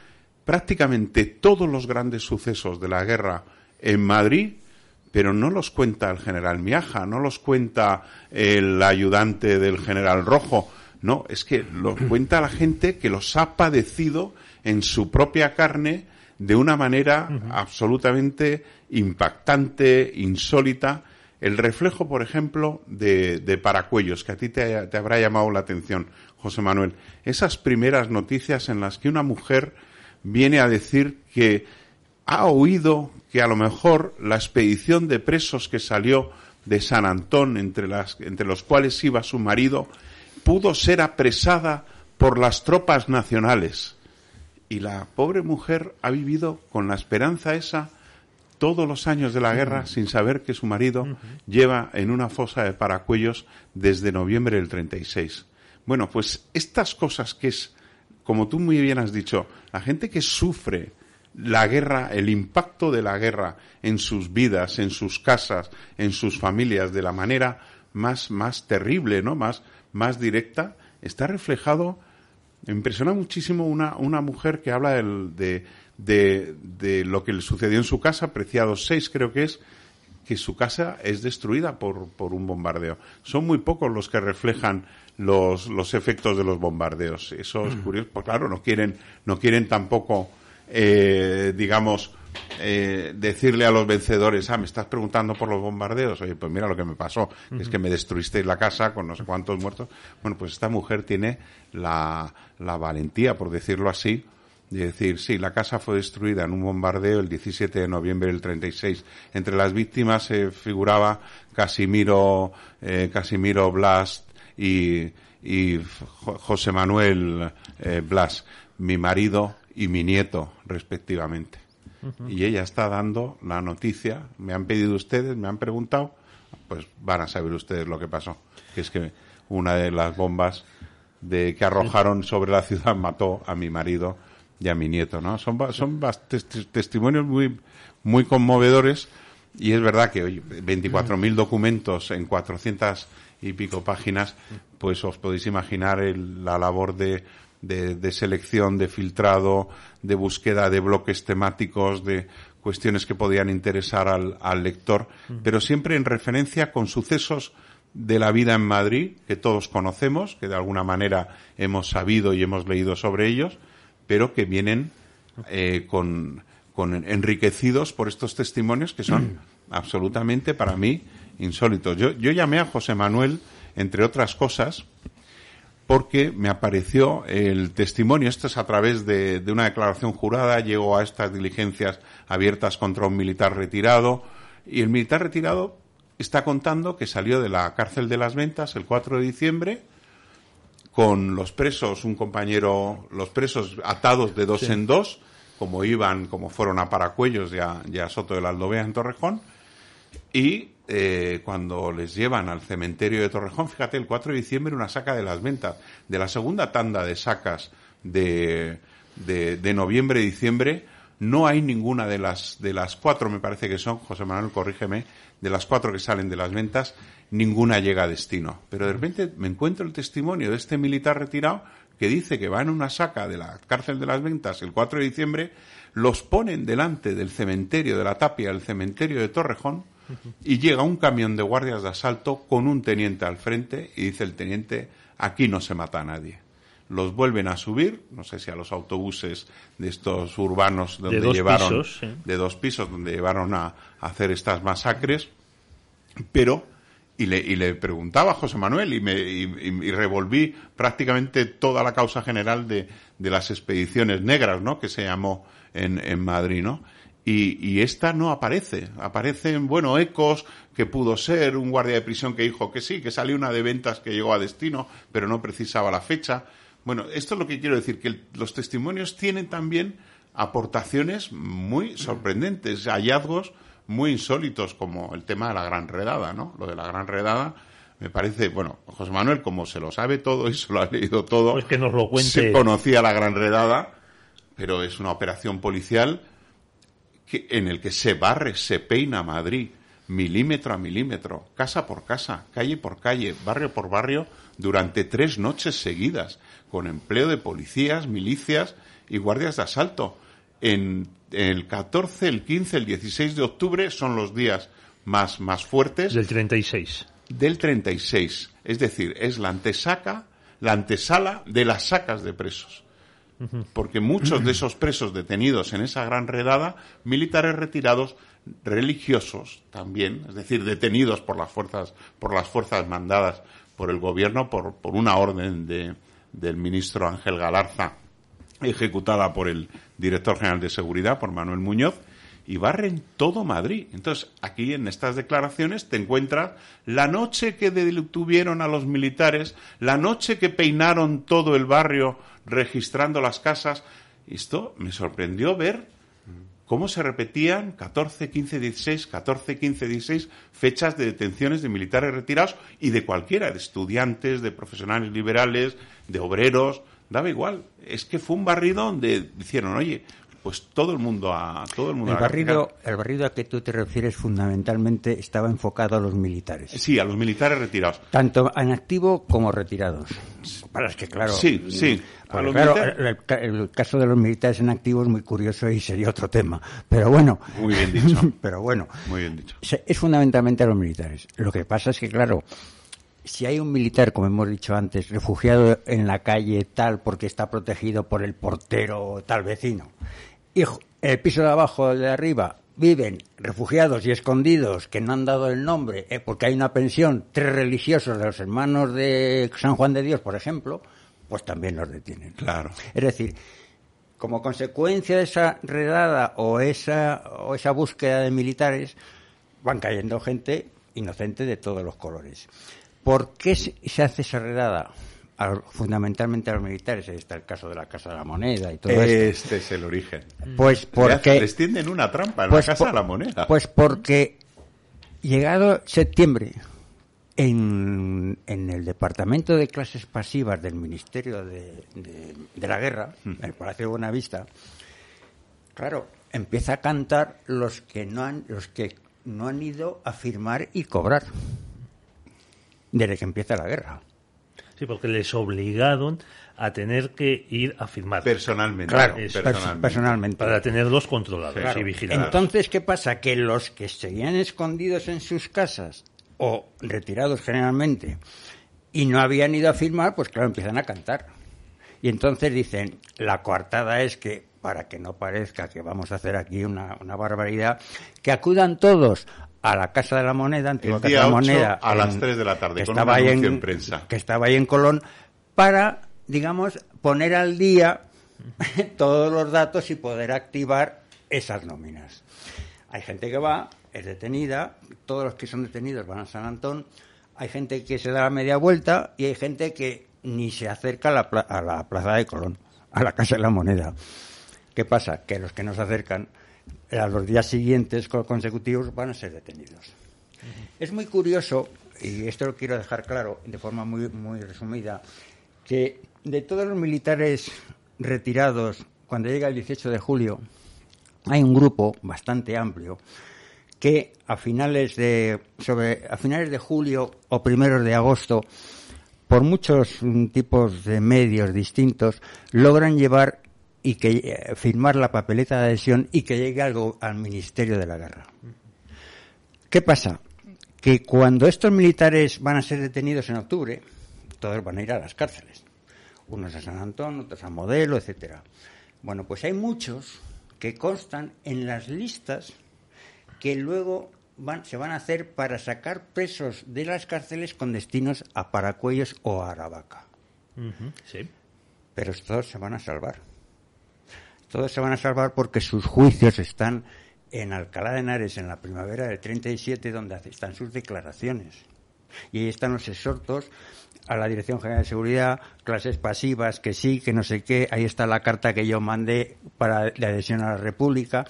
prácticamente todos los grandes sucesos de la guerra en Madrid, pero no los cuenta el general Miaja, no los cuenta el ayudante del general Rojo, no, es que los cuenta la gente que los ha padecido en su propia carne de una manera absolutamente impactante, insólita, el reflejo, por ejemplo, de, de Paracuellos, que a ti te, te, habrá llamado la atención, José Manuel. Esas primeras noticias en las que una mujer viene a decir que ha oído que a lo mejor la expedición de presos que salió de San Antón, entre, las, entre los cuales iba su marido, pudo ser apresada por las tropas nacionales. Y la pobre mujer ha vivido con la esperanza esa todos los años de la guerra sin saber que su marido lleva en una fosa de paracuellos desde noviembre del 36. Bueno, pues estas cosas que es, como tú muy bien has dicho, la gente que sufre la guerra, el impacto de la guerra en sus vidas, en sus casas, en sus familias, de la manera más, más terrible, ¿no? Más, más directa, está reflejado. Me impresiona muchísimo una, una mujer que habla de, de, de, lo que le sucedió en su casa, Preciado 6 creo que es, que su casa es destruida por, por un bombardeo. Son muy pocos los que reflejan los, los efectos de los bombardeos. Eso es curioso, pues claro, no quieren, no quieren tampoco eh, digamos, eh, decirle a los vencedores, ah, me estás preguntando por los bombardeos, oye, pues mira lo que me pasó, es que me destruisteis la casa con no sé cuántos muertos. Bueno, pues esta mujer tiene la, la valentía, por decirlo así, de decir, sí, la casa fue destruida en un bombardeo el 17 de noviembre del 36. Entre las víctimas se figuraba Casimiro, eh, Casimiro Blas y, y José Manuel eh, Blas, mi marido y mi nieto, respectivamente. Y ella está dando la noticia, me han pedido ustedes, me han preguntado, pues van a saber ustedes lo que pasó, que es que una de las bombas de que arrojaron sobre la ciudad mató a mi marido y a mi nieto, ¿no? Son, son testimonios muy, muy conmovedores y es verdad que, oye, 24.000 documentos en 400 y pico páginas, pues os podéis imaginar la labor de de, selección, de filtrado, de búsqueda de bloques temáticos, de cuestiones que podían interesar al, lector, pero siempre en referencia con sucesos de la vida en Madrid, que todos conocemos, que de alguna manera hemos sabido y hemos leído sobre ellos, pero que vienen eh, con, con, enriquecidos por estos testimonios que son absolutamente para mí insólitos. Yo, yo llamé a José Manuel, entre otras cosas, porque me apareció el testimonio, esto es a través de, una declaración jurada, llegó a estas diligencias abiertas contra un militar retirado, y el militar retirado está contando que salió de la cárcel de las ventas el 4 de diciembre con los presos, un compañero, los presos atados de dos en dos, como iban, como fueron a Paracuellos y a, y a Soto de la Aldovea en Torrejón, y eh, cuando les llevan al cementerio de Torrejón, fíjate, el 4 de diciembre una saca de las ventas, de la segunda tanda de sacas de, de, noviembre y diciembre, no hay ninguna de las, de las cuatro, me parece que son, José Manuel, corrígeme, de las cuatro que salen de las ventas, ninguna llega a destino. Pero de repente me encuentro el testimonio de este militar retirado que dice que va en una saca de la cárcel de las ventas el 4 de diciembre, los ponen delante del cementerio de la Tapia, el cementerio de Torrejón, y llega un camión de guardias de asalto con un teniente al frente y dice el teniente, aquí no se mata a nadie. Los vuelven a subir, no sé si a los autobuses de estos urbanos donde de llevaron de dos pisos donde llevaron a, hacer estas masacres, pero y le, y le preguntaba a José Manuel y, me, y, revolví prácticamente toda la causa general de, de las expediciones negras, ¿no? Que se llamó en, en Madrid, ¿no? Y, y, esta no aparece. Aparecen, bueno, ecos que pudo ser, un guardia de prisión que dijo que sí, que salió una de ventas que llegó a destino, pero no precisaba la fecha. Bueno, esto es lo que quiero decir, que los testimonios tienen también aportaciones muy sorprendentes, hallazgos muy insólitos, como el tema de la gran redada, ¿no? Lo de la gran redada me parece, bueno, José Manuel, como se lo sabe todo y se lo ha leído todo, pues que nos lo cuente. se conocía la gran redada, pero es una operación policial en el que se barre, se peina Madrid, milímetro a milímetro, casa por casa, calle por calle, barrio por barrio, durante tres noches seguidas, con empleo de policías, milicias y guardias de asalto. En, el 14, el 15, el 16 de octubre son los días más, más fuertes. Del 36. Del 36. Es decir, es la antesaca, la antesala de las sacas de presos porque muchos de esos presos detenidos en esa gran redada, militares retirados, religiosos también, es decir, detenidos por las fuerzas, por las fuerzas mandadas por el gobierno, por, por una orden de, del ministro Ángel Galarza, ejecutada por el director general de seguridad, por Manuel Muñoz, y barren todo Madrid. Entonces, aquí en estas declaraciones te encuentras la noche que detuvieron a los militares, la noche que peinaron todo el barrio registrando las casas. Esto me sorprendió ver cómo se repetían 14, 15, 16, 14, 15, 16 fechas de detenciones de militares retirados y de cualquiera, de estudiantes, de profesionales liberales, de obreros, daba igual. Es que fue un barrido donde dijeron, oye, pues todo el mundo a todo el mundo el barrido el barrido a que tú te refieres fundamentalmente estaba enfocado a los militares. Sí a los militares retirados. Tanto en activo como retirados. Para es que claro sí sí. claro el, caso de los militares en activo es muy curioso y sería otro tema. Pero bueno. Muy bien dicho. Pero bueno. Muy bien dicho. Es fundamentalmente a los militares. Lo que pasa es que claro si hay un militar, como hemos dicho antes, refugiado en la calle tal porque está protegido por el portero tal vecino, y el piso de abajo, de arriba, viven refugiados y escondidos que no han dado el nombre eh, porque hay una pensión, tres religiosos de los hermanos de San Juan de Dios, por ejemplo, pues también los detienen. Claro. Es decir, como consecuencia de esa redada o esa, o esa búsqueda de militares, van cayendo gente inocente de todos los colores. ¿Por qué se hace esa redada? Fundamentalmente a los militares, ahí está el caso de la Casa de la Moneda y todo este esto. Es el origen. Pues porque... Les tienden una trampa en la pues Casa de la Moneda. Pues porque, llegado septiembre, en, en, el Departamento de Clases Pasivas del Ministerio de, de, la Guerra, en el Palacio de Buenavista, claro, empieza a cantar los que no han, los que no han ido a firmar y cobrar desde que empieza la guerra. Sí, porque les obligaron a tener que ir a firmar. Personalmente. Claro, personalmente. Para tenerlos controlados y vigilados. Entonces, ¿qué pasa? Que los que seguían escondidos en sus casas, o retirados generalmente, y no habían ido a firmar, pues claro, empiezan a cantar. Y entonces dicen, la coartada es que, para que no parezca que vamos a hacer aquí una, una barbaridad, que acudan todos a la Casa de la Moneda, antigua Casa de la Moneda. A las 3 de la tarde, que estaba ahí en, prensa. Que estaba ahí en Colón, para, digamos, poner al día todos los datos y poder activar esas nóminas. Hay gente que va, es detenida, todos los que son detenidos van a San Antón, hay gente que se da la media vuelta y hay gente que ni se acerca a la, a la Plaza de Colón, a la Casa de la Moneda. ¿Qué pasa? Que los que no se acercan a los días siguientes consecutivos van a ser detenidos. Es muy curioso, y esto lo quiero dejar claro de forma muy, muy resumida, que de todos los militares retirados, cuando llega el 18 de julio, hay un grupo bastante amplio que a finales de sobre a finales de julio o primeros de agosto por muchos tipos de medios distintos logran llevar y que eh, firmar la papeleta de adhesión y que llegue algo al Ministerio de la Guerra. ¿Qué pasa? Que cuando estos militares van a ser detenidos en octubre, todos van a ir a las cárceles. Unos a San Antón, otros a Modelo, etcétera. Bueno, pues hay muchos que constan en las listas que luego van, se van a hacer para sacar presos de las cárceles con destinos a Paracuellos o a Aravaca. sí. Pero estos se van a salvar todos se van a salvar porque sus juicios están en Alcalá de Henares en la primavera del 37, donde están sus declaraciones. Y ahí están los exhortos a la Dirección General de Seguridad, clases pasivas, que sí, que no sé qué. Ahí está la carta que yo mandé para la adhesión a la República.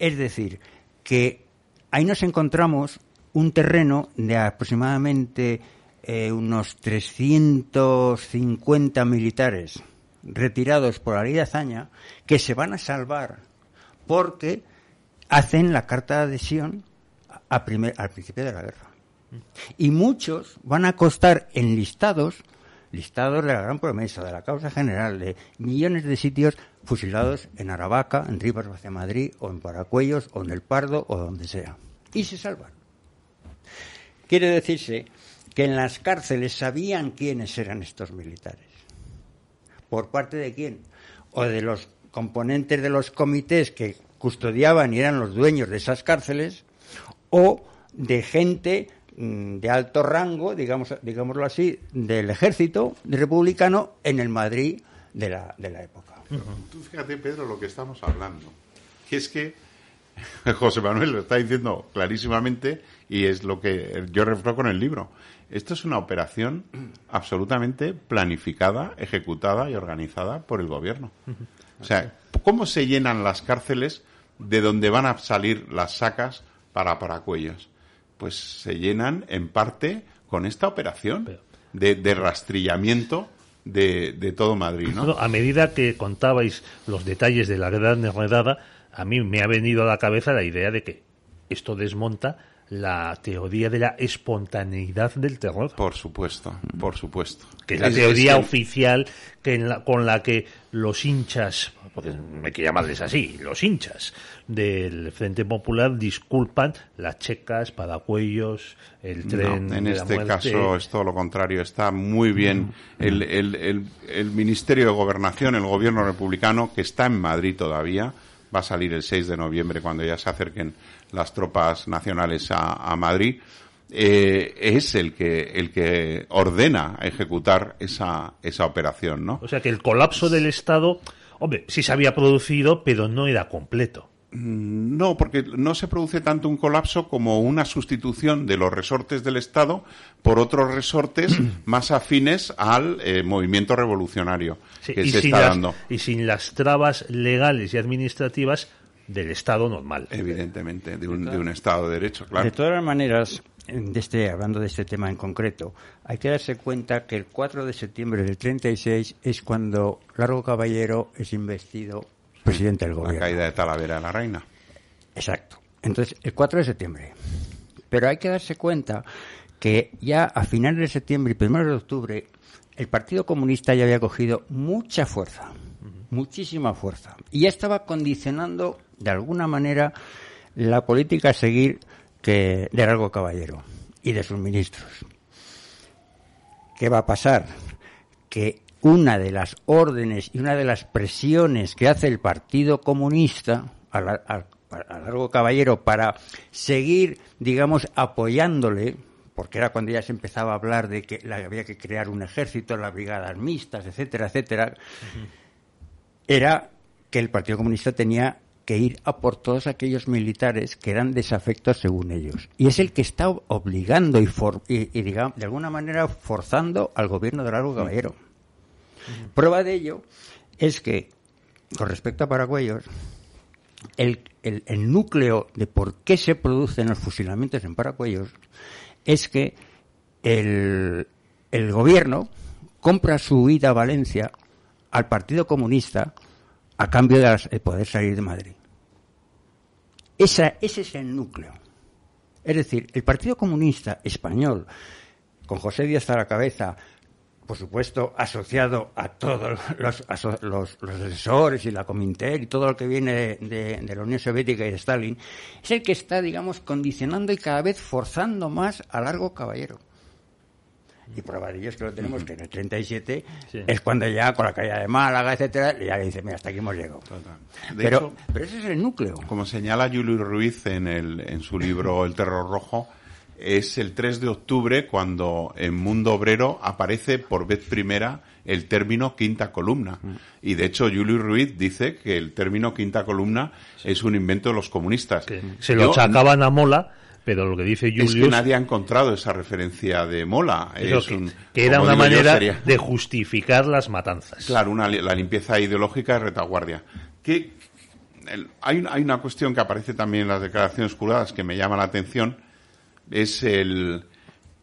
Es decir, que ahí nos encontramos un terreno de aproximadamente eh, unos 350 militares retirados por la ley de hazaña que se van a salvar porque hacen la carta de adhesión al principio de la guerra. Y muchos van a costar enlistados, listados de la gran promesa, de la causa general, de millones de sitios fusilados en Aravaca, en Rivas hacia Madrid, o en Paracuellos, o en El Pardo, o donde sea. Y se salvan. Quiere decirse que en las cárceles sabían quiénes eran estos militares. ¿Por parte de quién? O de los componentes de los comités que custodiaban y eran los dueños de esas cárceles, o de gente mm, de alto rango, digamos, digámoslo así, del ejército republicano en el Madrid de la, de la época. Tú fíjate, Pedro, lo que estamos hablando, que es que José Manuel lo está diciendo clarísimamente y es lo que yo reflejo con el libro. Esto es una operación absolutamente planificada, ejecutada y organizada por el gobierno. O sea, ¿cómo se llenan las cárceles de donde van a salir las sacas para paracuellos. Pues se llenan en parte con esta operación de, de rastrillamiento de, de, todo Madrid, ¿no? A medida que contabais los detalles de la gran enredada, a mí me ha venido a la cabeza la idea de que esto desmonta la teoría de la espontaneidad del terror. Por supuesto, por supuesto. Que es la teoría oficial que con la que los hinchas, porque me quiero llamarles así, los hinchas del Frente Popular disculpan las checas, padacuellos, el tren. en este caso es todo lo contrario. Está muy bien el, el, el, el Ministerio de Gobernación, el gobierno republicano, que está en Madrid todavía, va a salir el 6 de noviembre cuando ya se acerquen las tropas nacionales a, Madrid, eh, es el que el que ordena ejecutar esa, esa operación, ¿no? O sea que el colapso del Estado, hombre, sí se había producido, pero no era completo. Mm, no, porque no se produce tanto un colapso como una sustitución de los resortes del Estado por otros resortes más afines al eh, movimiento revolucionario que se está dando. Y sin las trabas legales y administrativas del Estado normal. Evidentemente, de un, de un Estado de Derecho, claro. De todas maneras, de este, hablando de este tema en concreto, hay que darse cuenta que el 4 de septiembre del 36 es cuando Largo Caballero es investido presidente del gobierno. La caída de Talavera de la Reina. Exacto. Entonces, el 4 de septiembre. Pero hay que darse cuenta que ya a finales de septiembre y 1 de octubre el Partido Comunista ya había cogido mucha fuerza, muchísima fuerza, y ya estaba condicionando de alguna manera la política a seguir que de Largo Caballero y de sus ministros. ¿Qué va a pasar? Que una de las órdenes y una de las presiones que hace el Partido Comunista a, Largo Caballero para seguir, digamos, apoyándole, porque era cuando ya se empezaba a hablar de que había que crear un ejército, las brigadas mixtas, etcétera, etcétera, era que el Partido Comunista tenía que ir a por todos aquellos militares que eran desafectos según ellos. Y es el que está obligando y, y, digamos, de alguna manera forzando al gobierno de Largo Caballero. Prueba de ello es que, con respecto a Paraguayos, el, el, núcleo de por qué se producen los fusilamientos en Paraguayos es que el, el gobierno compra su huida a Valencia al Partido Comunista a cambio de, poder salir de Madrid. Esa, ese es el núcleo. Es decir, el Partido Comunista Español, con José Díaz a la cabeza, por supuesto, asociado a todos los, los, asesores y la Cominter y todo lo que viene de, de, la Unión Soviética y de Stalin, es el que está, digamos, condicionando y cada vez forzando más a largo caballero. Y es que lo tenemos que en el 37 es cuando ya con la caída de Málaga, etcétera, ya le dice, mira, hasta aquí hemos llegado. Pero, pero ese es el núcleo. Como señala Julio Ruiz en, el, en su libro El Terror Rojo, es el 3 de octubre cuando en Mundo Obrero aparece por vez primera el término quinta columna. Mm. Y de hecho, Julio Ruiz dice que el término quinta columna es un invento de los comunistas. se lo achacaban a Mola pero lo que dice Julius... Es que nadie ha encontrado esa referencia de Mola. Es que, era una manera de justificar las matanzas. Claro, una, la limpieza ideológica de retaguardia. Que, hay, hay, una cuestión que aparece también en las declaraciones juradas que me llama la atención, es el,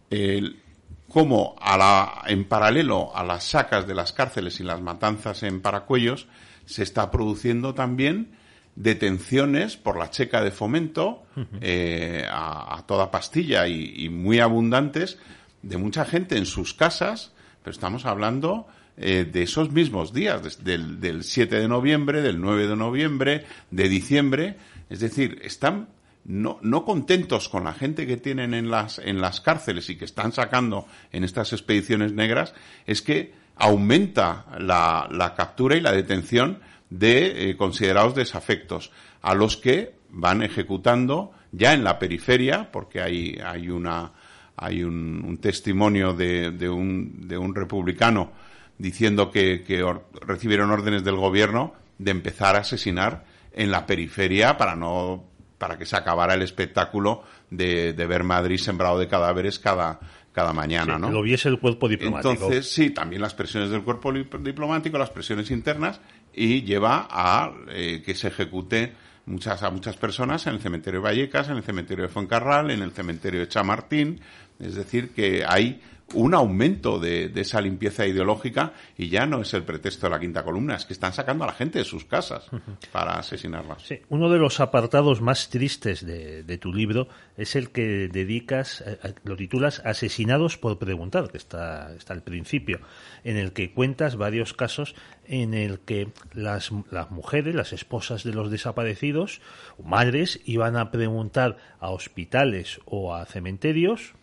el cómo a la, en paralelo a las sacas de las cárceles y las matanzas en Paracuellos, se está produciendo también detenciones por la checa de fomento eh, a, toda pastilla y, muy abundantes de mucha gente en sus casas, pero estamos hablando eh, de esos mismos días, del, del 7 de noviembre, del 9 de noviembre, de diciembre, es decir, están no, no contentos con la gente que tienen en las, en las cárceles y que están sacando en estas expediciones negras, es que aumenta la, la captura y la detención de eh, considerados desafectos, a los que van ejecutando ya en la periferia, porque hay, hay, una, hay un, testimonio de, de, un, de un republicano diciendo que, que recibieron órdenes del gobierno de empezar a asesinar en la periferia para no para que se acabara el espectáculo de, de ver Madrid sembrado de cadáveres cada, cada mañana, ¿no? Lo viese el cuerpo diplomático. Entonces, sí, también las presiones del cuerpo diplomático, las presiones internas, y lleva a eh, que se ejecute muchas, a muchas personas en el cementerio de Vallecas, en el cementerio de Fuencarral, en el cementerio de Chamartín. Es decir, que hay un aumento de, esa limpieza ideológica y ya no es el pretexto de la quinta columna, es que están sacando a la gente de sus casas para asesinarlas. Sí, uno de los apartados más tristes de, tu libro es el que dedicas, eh, eh, lo titulas Asesinados por preguntar, que está, está al principio, en el que cuentas varios casos en el que las, las mujeres, las esposas de los desaparecidos, madres, iban a preguntar a hospitales o a cementerios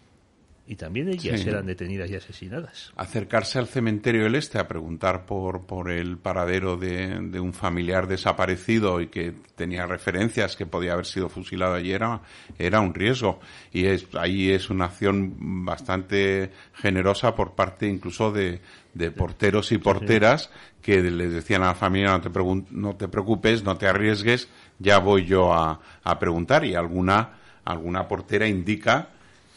y también ellas eran detenidas y asesinadas. Acercarse al cementerio del Este a preguntar por, por el paradero de, un familiar desaparecido y que tenía referencias que podía haber sido fusilado allí era, era un riesgo. Y es, ahí es una acción bastante generosa por parte incluso de, de porteros y porteras que les decían a la familia no te, no te preocupes, no te arriesgues, ya voy yo a, a preguntar y alguna, alguna portera indica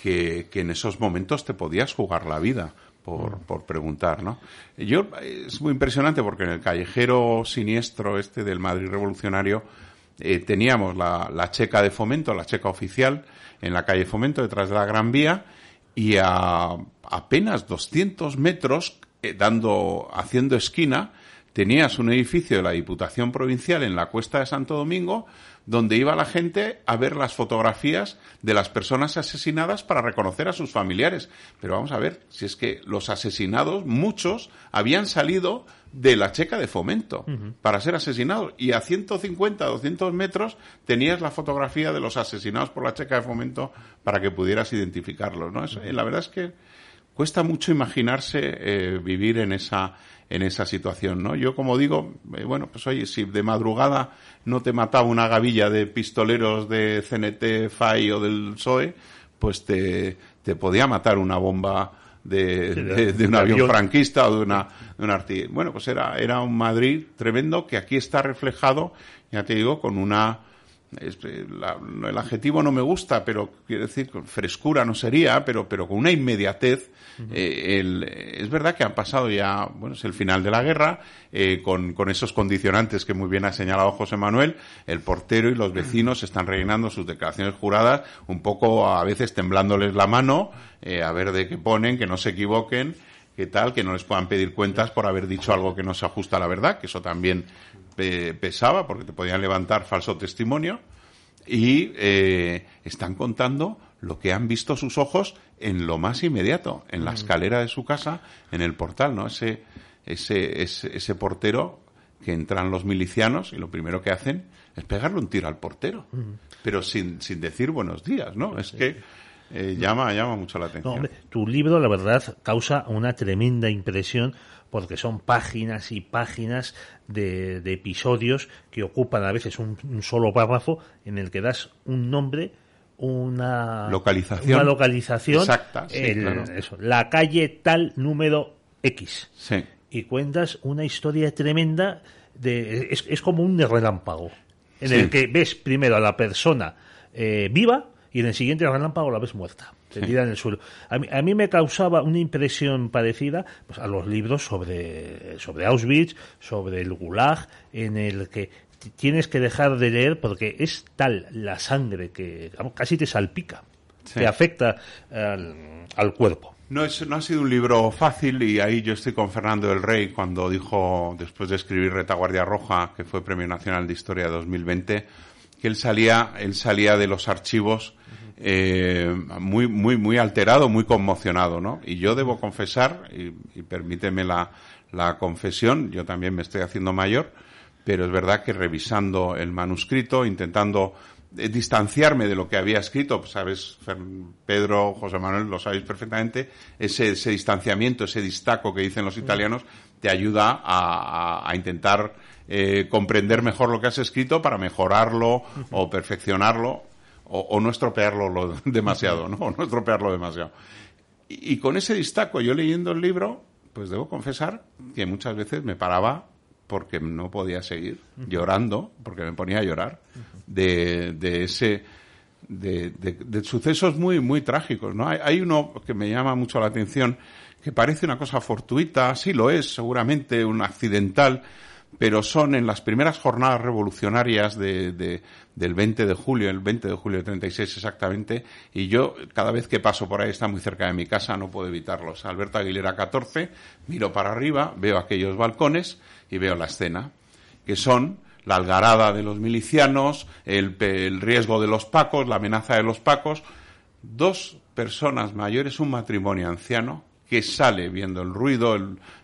que, en esos momentos te podías jugar la vida por, mm. por preguntar, ¿no? Yo, es muy impresionante porque en el callejero siniestro este del Madrid revolucionario eh, teníamos la, la, checa de fomento, la checa oficial, en la calle Fomento, detrás de la Gran Vía, y a apenas 200 metros, eh, dando, haciendo esquina, tenías un edificio de la Diputación Provincial en la Cuesta de Santo Domingo, donde iba la gente a ver las fotografías de las personas asesinadas para reconocer a sus familiares. Pero vamos a ver, si es que los asesinados, muchos, habían salido de la checa de fomento para ser asesinados. Y a 150, 200 metros tenías la fotografía de los asesinados por la checa de fomento para que pudieras identificarlos. ¿no? la verdad es que cuesta mucho imaginarse eh, vivir en esa en esa situación, ¿no? Yo, como digo, eh, bueno, pues oye, si de madrugada no te mataba una gavilla de pistoleros de CNT, FAI o del PSOE, pues te, te podía matar una bomba de, de, un avión, franquista o de una, de una artillería. Bueno, pues era, era un Madrid tremendo que aquí está reflejado, ya te digo, con una eh, el adjetivo no me gusta, pero quiero decir, frescura no sería, pero, pero con una inmediatez. Eh, es verdad que han pasado ya, bueno, es el final de la guerra, eh, con, con, esos condicionantes que muy bien ha señalado José Manuel, el portero y los vecinos están rellenando sus declaraciones juradas, un poco a veces temblándoles la mano, a ver de qué ponen, que no se equivoquen que tal, que no les puedan pedir cuentas por haber dicho algo que no se ajusta a la verdad, que eso también pesaba porque te podían levantar falso testimonio y eh, están contando lo que han visto sus ojos en lo más inmediato, en la escalera de su casa, en el portal, ¿no? Ese, ese, ese, portero que entran los milicianos y lo primero que hacen es pegarle un tiro al portero, pero sin, sin decir buenos días, ¿no? Es que eh, llama, llama mucho la atención. tu libro, la verdad, causa una tremenda impresión porque son páginas y páginas de, episodios que ocupan a veces un, solo párrafo en el que das un nombre, una localización, una localización exacta, la calle tal número X. Y cuentas una historia tremenda de es, es como un relámpago en el que ves primero a la persona eh, viva y en el siguiente relámpago la ves muerta tendida en el suelo. A mí, a mí, me causaba una impresión parecida pues, a los libros sobre, sobre Auschwitz, sobre el Gulag, en el que tienes que dejar de leer porque es tal la sangre que casi te salpica, te afecta al, cuerpo. No, es, no ha sido un libro fácil y ahí yo estoy con Fernando del Rey cuando dijo, después de escribir Retaguardia Roja, que fue Premio Nacional de Historia 2020, que él salía, él salía de los archivos eh, muy, muy, muy alterado, muy conmocionado, ¿no? Y yo debo confesar, y, permíteme la, la confesión, yo también me estoy haciendo mayor, pero es verdad que revisando el manuscrito, intentando eh, distanciarme de lo que había escrito, pues, sabes, Pedro, José Manuel, lo sabéis perfectamente, ese, ese distanciamiento, ese distaco que dicen los italianos, te ayuda a, a, intentar eh, comprender mejor lo que has escrito para mejorarlo o perfeccionarlo o, no estropearlo demasiado, ¿no? O no estropearlo demasiado. Y, con ese distaco, yo leyendo el libro, pues debo confesar que muchas veces me paraba porque no podía seguir llorando, porque me ponía a llorar de, de ese de, de, sucesos muy muy trágicos, ¿no? Hay, hay, uno que me llama mucho la atención que parece una cosa fortuita, sí lo es, seguramente un accidental, pero son en las primeras jornadas revolucionarias de, del 20 de julio, el 20 de julio de 36 exactamente, y yo cada vez que paso por ahí, está muy cerca de mi casa, no puedo evitarlos. Alberto Aguilera 14, miro para arriba, veo aquellos balcones y veo la escena, que son la algarada de los milicianos, el, el riesgo de los pacos, la amenaza de los pacos, dos personas mayores, un matrimonio anciano, que sale viendo el ruido,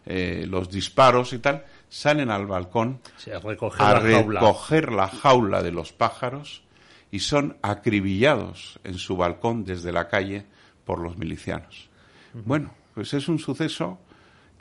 eh, los disparos y tal, salen al balcón a, recoger, a la recoger la jaula de los pájaros y son acribillados en su balcón desde la calle por los milicianos. Bueno, pues es un suceso.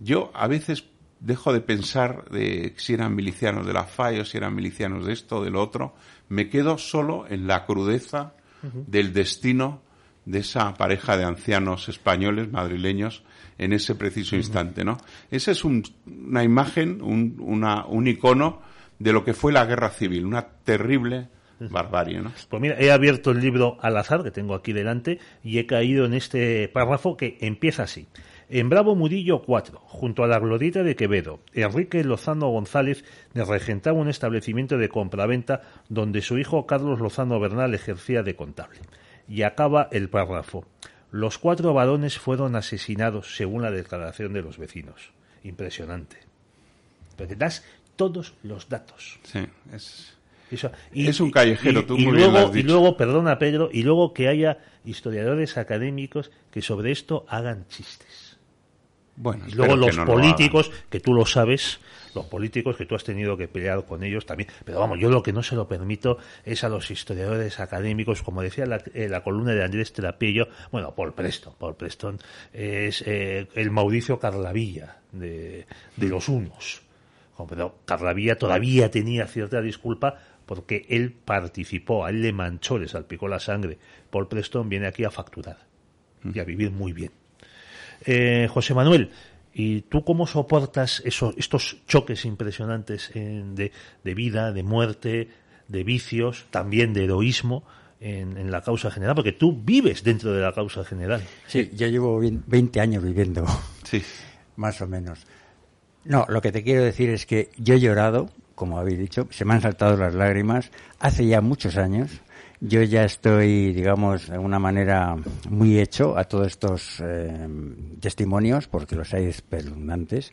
Yo a veces dejo de pensar de si eran milicianos de la FAI o si eran milicianos de esto o de lo otro. Me quedo solo en la crudeza del destino de esa pareja de ancianos españoles, madrileños, en ese preciso instante, ¿no? Esa es una imagen, un, una, un icono de lo que fue la guerra civil, una terrible barbarie, ¿no? Pues mira, he abierto el libro al azar que tengo aquí delante y he caído en este párrafo que empieza así. En Bravo Murillo 4, junto a la glorieta de Quevedo, Enrique Lozano González regentaba un establecimiento de compraventa donde su hijo Carlos Lozano Bernal ejercía de contable y acaba el párrafo. Los cuatro varones fueron asesinados según la declaración de los vecinos. Impresionante. Pero te das todos los datos. Sí, es, es un callejero, tú muy luego, bien has dicho. Y luego, perdona Pedro, y luego que haya historiadores académicos que sobre esto hagan chistes. Bueno, y luego los que no políticos, que tú lo sabes, los políticos que tú has tenido que pelear con ellos también. Pero vamos, yo lo que no se lo permito es a los historiadores académicos, como decía la, eh, la columna de Andrés Trapello, bueno, Paul Preston, Paul Preston es eh, el Mauricio Carlavilla de, de los unos. Pero Carlavilla todavía tenía cierta disculpa porque él participó, a él le manchó, le salpicó la sangre. Paul Preston viene aquí a facturar y a vivir muy bien. Eh, José Manuel, ¿Y tú cómo soportas esos, estos choques impresionantes de, de, vida, de muerte, de vicios, también de heroísmo en, en, la causa general? Porque tú vives dentro de la causa general. Sí, yo llevo 20 años viviendo, sí. más o menos. No, lo que te quiero decir es que yo he llorado, como habéis dicho, se me han saltado las lágrimas hace ya muchos años yo ya estoy, digamos, de alguna manera muy hecho a todos estos eh, testimonios, porque los hay espeluznantes.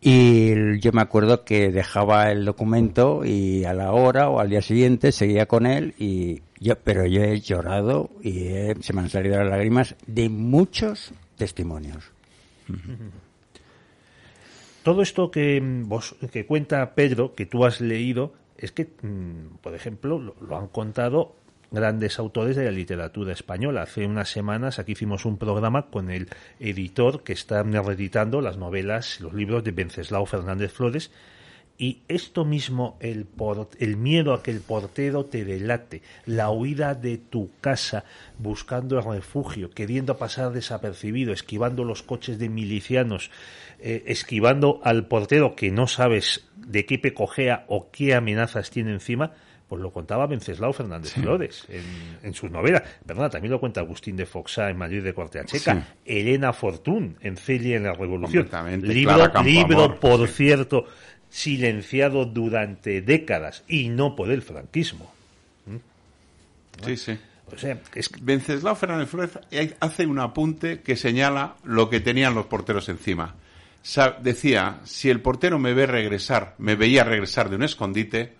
Y yo me acuerdo que dejaba el documento y a la hora o al día siguiente seguía con él y yo, pero yo he llorado y se me han salido las lágrimas de muchos testimonios. Todo esto que vos, que cuenta Pedro, que tú has leído, es que, por ejemplo, lo, lo, han contado grandes autores de la literatura española. Hace unas semanas aquí hicimos un programa con el editor que está reeditando las novelas, los libros de Venceslao Fernández Flores. Y esto mismo, el, por, el miedo a que el portero te delate, la huida de tu casa buscando refugio, queriendo pasar desapercibido, esquivando los coches de milicianos, eh, esquivando al portero que no sabes de qué pecojea o qué amenazas tiene encima, pues lo contaba Venceslao Fernández sí. Flores en, en, sus novelas. Perdona, también lo cuenta Agustín de Foxá en Madrid de Cortea Checa, sí. Elena Fortún en Celia en la Revolución. Libro, libro por cierto, silenciado durante décadas y no por el franquismo. ¿Mm? Sí, sí. O sea, es... Venceslao Fernández Flores hace un apunte que señala lo que tenían los porteros encima. decía, si el portero me ve regresar, me veía regresar de un escondite,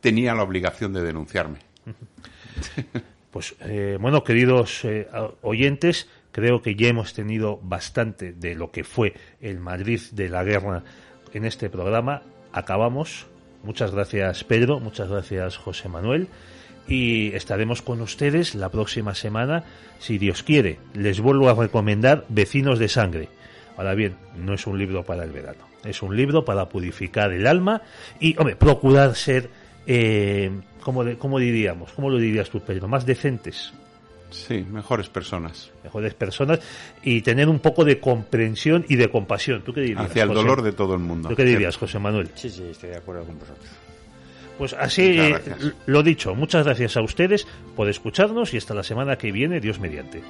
tenía la obligación de denunciarme. Pues eh, bueno, queridos eh, oyentes, creo que ya hemos tenido bastante de lo que fue el Madrid de la guerra en este programa. Acabamos. Muchas gracias Pedro, muchas gracias José Manuel y estaremos con ustedes la próxima semana, si Dios quiere. Les vuelvo a recomendar Vecinos de Sangre. Ahora bien, no es un libro para el verano, es un libro para purificar el alma y, hombre, procurar ser eh, ¿cómo, ¿cómo, diríamos? ¿Cómo lo dirías tú, Pedro? Más decentes. Sí, mejores personas. Mejores personas y tener un poco de comprensión y de compasión. ¿Tú qué dirías? Hacia el José? dolor de todo el mundo. ¿Tú qué dirías, José Manuel? Sí, sí, estoy de acuerdo con vosotros. Pues así, lo dicho, muchas gracias a ustedes por escucharnos y hasta la semana que viene, Dios mediante.